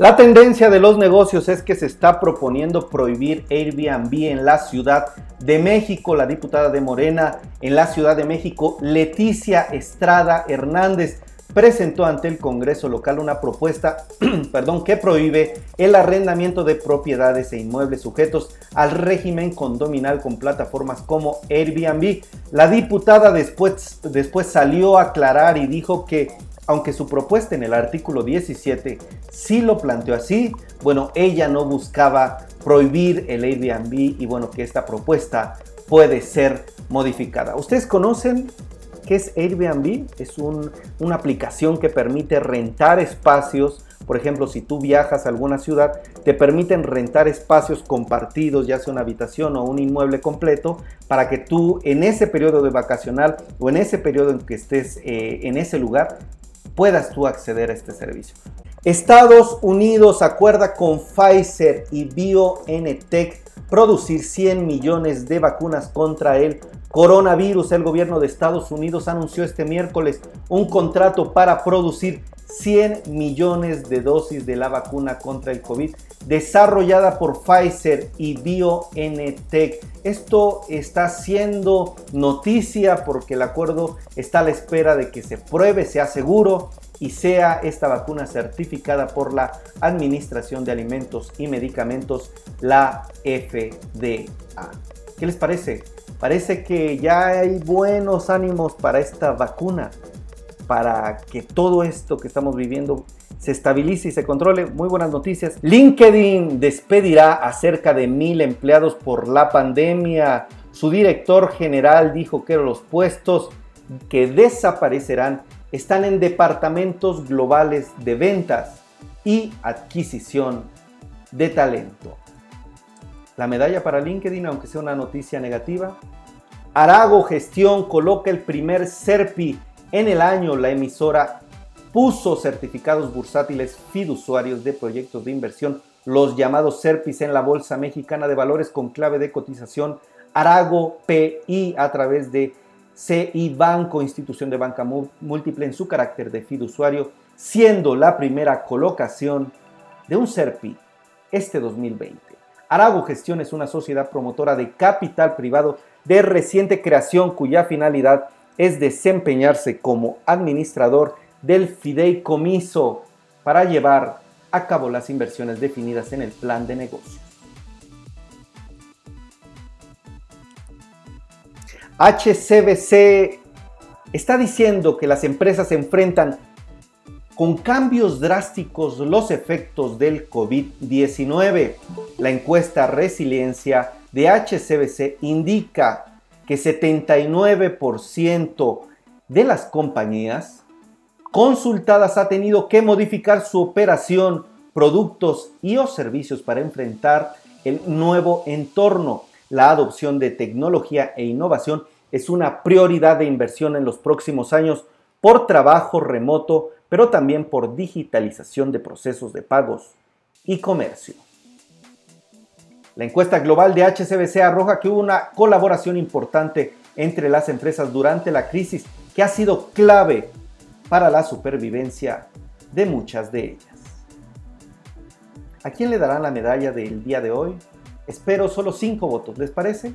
La tendencia de los negocios es que se está proponiendo prohibir Airbnb en la Ciudad de México. La diputada de Morena en la Ciudad de México, Leticia Estrada Hernández, presentó ante el Congreso local una propuesta perdón, que prohíbe el arrendamiento de propiedades e inmuebles sujetos al régimen condominal con plataformas como Airbnb. La diputada después, después salió a aclarar y dijo que aunque su propuesta en el artículo 17 sí lo planteó así, bueno, ella no buscaba prohibir el Airbnb y bueno, que esta propuesta puede ser modificada. ¿Ustedes conocen qué es Airbnb? Es una aplicación que permite rentar espacios. Por ejemplo, si tú viajas a alguna ciudad, te permiten rentar espacios compartidos, ya sea una habitación o un inmueble completo, para que tú en ese periodo de vacacional o en ese periodo en que estés eh, en ese lugar puedas tú acceder a este servicio. Estados Unidos acuerda con Pfizer y BioNTech producir 100 millones de vacunas contra el coronavirus. El gobierno de Estados Unidos anunció este miércoles un contrato para producir 100 millones de dosis de la vacuna contra el COVID desarrollada por Pfizer y BioNTech. Esto está siendo noticia porque el acuerdo está a la espera de que se pruebe, sea seguro y sea esta vacuna certificada por la Administración de Alimentos y Medicamentos, la FDA. ¿Qué les parece? Parece que ya hay buenos ánimos para esta vacuna para que todo esto que estamos viviendo se estabilice y se controle. Muy buenas noticias. LinkedIn despedirá a cerca de mil empleados por la pandemia. Su director general dijo que los puestos que desaparecerán están en departamentos globales de ventas y adquisición de talento. La medalla para LinkedIn, aunque sea una noticia negativa. Arago Gestión coloca el primer SERPI en el año, la emisora puso certificados bursátiles fiduciarios de proyectos de inversión, los llamados SERPIS, en la Bolsa Mexicana de Valores con clave de cotización Arago PI a través de CI Banco, institución de banca múltiple en su carácter de fiduciario, siendo la primera colocación de un SERPI este 2020. Arago Gestión es una sociedad promotora de capital privado de reciente creación cuya finalidad es desempeñarse como administrador del fideicomiso para llevar a cabo las inversiones definidas en el plan de negocio. HCBC está diciendo que las empresas enfrentan con cambios drásticos los efectos del COVID-19. La encuesta Resiliencia de HCBC indica que 79% de las compañías consultadas ha tenido que modificar su operación, productos y o servicios para enfrentar el nuevo entorno. La adopción de tecnología e innovación es una prioridad de inversión en los próximos años por trabajo remoto, pero también por digitalización de procesos de pagos y comercio. La encuesta global de HCBC arroja que hubo una colaboración importante entre las empresas durante la crisis que ha sido clave para la supervivencia de muchas de ellas. ¿A quién le darán la medalla del día de hoy? Espero solo cinco votos, ¿les parece?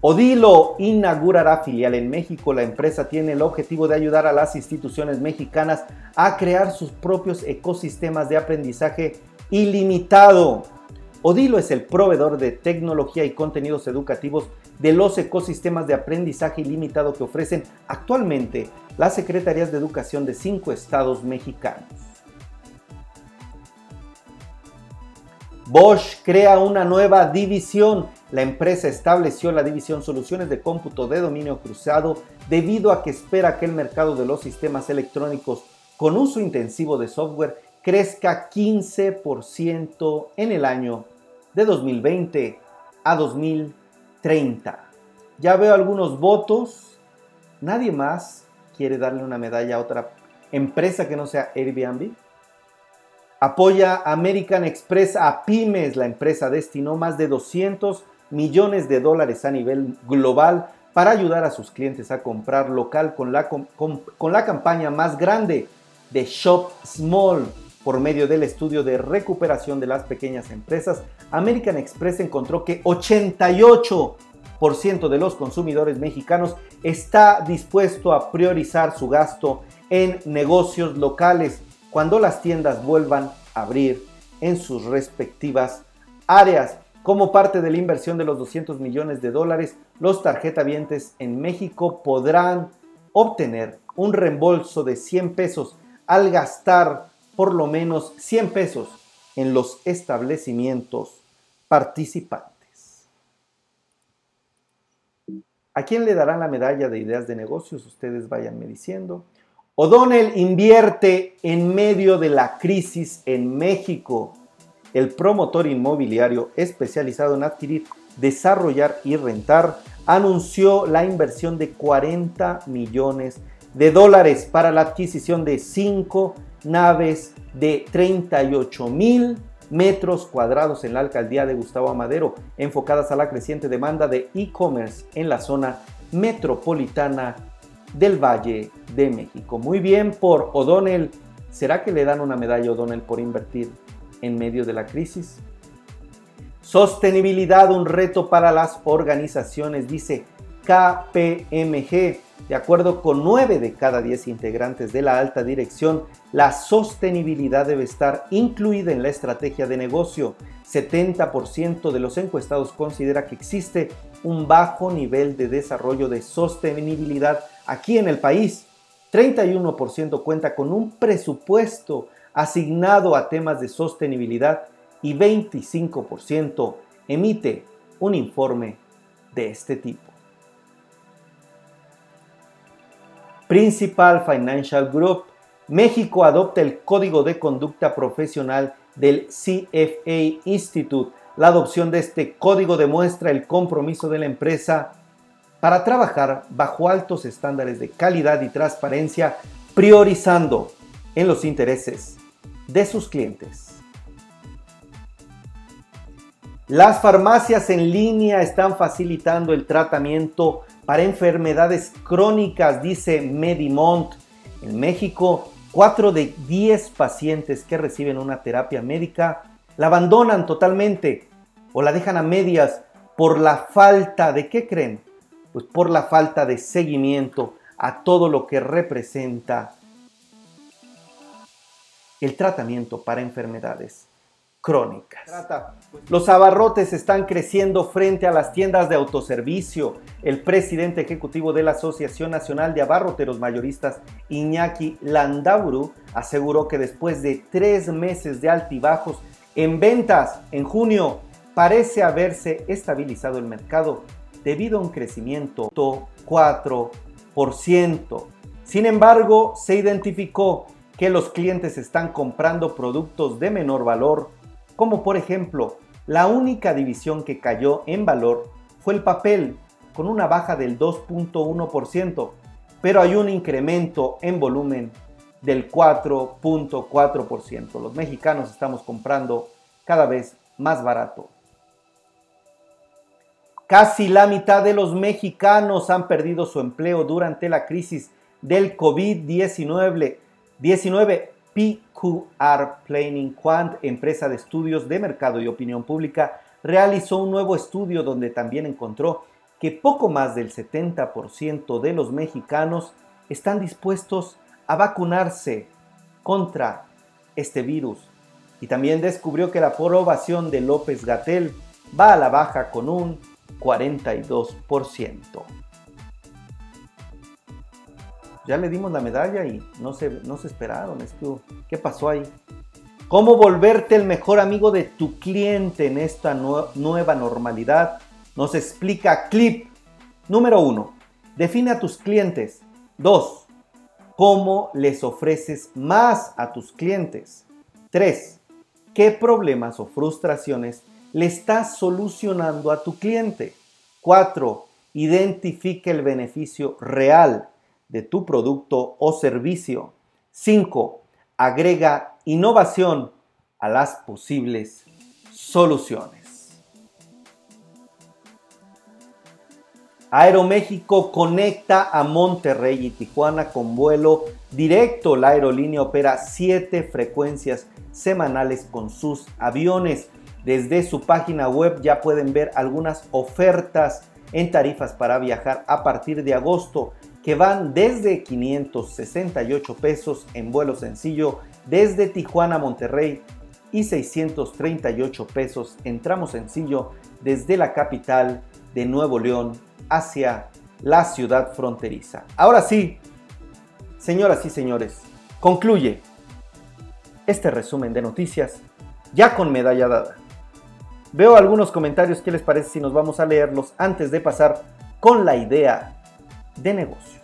Odilo inaugurará filial en México. La empresa tiene el objetivo de ayudar a las instituciones mexicanas a crear sus propios ecosistemas de aprendizaje ilimitado. Odilo es el proveedor de tecnología y contenidos educativos de los ecosistemas de aprendizaje ilimitado que ofrecen actualmente las secretarías de educación de cinco estados mexicanos. Bosch crea una nueva división. La empresa estableció la división Soluciones de Cómputo de Dominio Cruzado debido a que espera que el mercado de los sistemas electrónicos con uso intensivo de software crezca 15% en el año de 2020 a 2030. Ya veo algunos votos. Nadie más quiere darle una medalla a otra empresa que no sea Airbnb. Apoya American Express a pymes. La empresa destinó más de 200 millones de dólares a nivel global para ayudar a sus clientes a comprar local con la, con, con la campaña más grande de Shop Small Por medio del estudio de recuperación de las pequeñas empresas, American Express encontró que 88% de los consumidores mexicanos está dispuesto a priorizar su gasto en negocios locales cuando las tiendas vuelvan a abrir en sus respectivas áreas. Como parte de la inversión de los 200 millones de dólares, los tarjetavientes en México podrán obtener un reembolso de 100 pesos al gastar por lo menos 100 pesos en los establecimientos participantes. ¿A quién le darán la medalla de ideas de negocios? Ustedes vayanme diciendo. O'Donnell invierte en medio de la crisis en México. El promotor inmobiliario especializado en adquirir, desarrollar y rentar anunció la inversión de 40 millones de dólares para la adquisición de cinco naves de 38 mil metros cuadrados en la alcaldía de Gustavo Amadero, enfocadas a la creciente demanda de e-commerce en la zona metropolitana del Valle de México. Muy bien por O'Donnell. ¿Será que le dan una medalla a O'Donnell por invertir en medio de la crisis? Sostenibilidad, un reto para las organizaciones, dice KPMG. De acuerdo con 9 de cada 10 integrantes de la alta dirección, la sostenibilidad debe estar incluida en la estrategia de negocio. 70% de los encuestados considera que existe un bajo nivel de desarrollo de sostenibilidad aquí en el país. 31% cuenta con un presupuesto asignado a temas de sostenibilidad y 25% emite un informe de este tipo. Principal Financial Group, México adopta el Código de Conducta Profesional del CFA Institute. La adopción de este código demuestra el compromiso de la empresa para trabajar bajo altos estándares de calidad y transparencia, priorizando en los intereses de sus clientes. Las farmacias en línea están facilitando el tratamiento para enfermedades crónicas, dice Medimont. En México, 4 de 10 pacientes que reciben una terapia médica la abandonan totalmente o la dejan a medias por la falta de, ¿qué creen? Pues por la falta de seguimiento a todo lo que representa el tratamiento para enfermedades crónicas. Los abarrotes están creciendo frente a las tiendas de autoservicio. El presidente ejecutivo de la Asociación Nacional de Abarroteros Mayoristas, Iñaki Landauru, aseguró que después de tres meses de altibajos en ventas en junio, parece haberse estabilizado el mercado debido a un crecimiento de 4%. Sin embargo, se identificó que los clientes están comprando productos de menor valor como por ejemplo, la única división que cayó en valor fue el papel, con una baja del 2.1%, pero hay un incremento en volumen del 4.4%. Los mexicanos estamos comprando cada vez más barato. Casi la mitad de los mexicanos han perdido su empleo durante la crisis del COVID-19. 19 PQR Planning Quant, empresa de estudios de mercado y opinión pública, realizó un nuevo estudio donde también encontró que poco más del 70% de los mexicanos están dispuestos a vacunarse contra este virus. Y también descubrió que la aprobación de López Gatel va a la baja con un 42% ya le dimos la medalla y no se, no se esperaron. ¿Qué pasó ahí? ¿Cómo volverte el mejor amigo de tu cliente en esta nueva normalidad? Nos explica Clip. Número uno, define a tus clientes. Dos, cómo les ofreces más a tus clientes. Tres, qué problemas o frustraciones le estás solucionando a tu cliente. Cuatro, identifica el beneficio real de tu producto o servicio. 5. Agrega innovación a las posibles soluciones. Aeroméxico conecta a Monterrey y Tijuana con vuelo directo. La aerolínea opera 7 frecuencias semanales con sus aviones. Desde su página web ya pueden ver algunas ofertas en tarifas para viajar a partir de agosto que van desde 568 pesos en vuelo sencillo desde Tijuana a Monterrey y 638 pesos en tramo sencillo desde la capital de Nuevo León hacia la ciudad fronteriza. Ahora sí, señoras y señores, concluye este resumen de noticias ya con medalla dada. Veo algunos comentarios, ¿qué les parece si nos vamos a leerlos antes de pasar con la idea de negocio?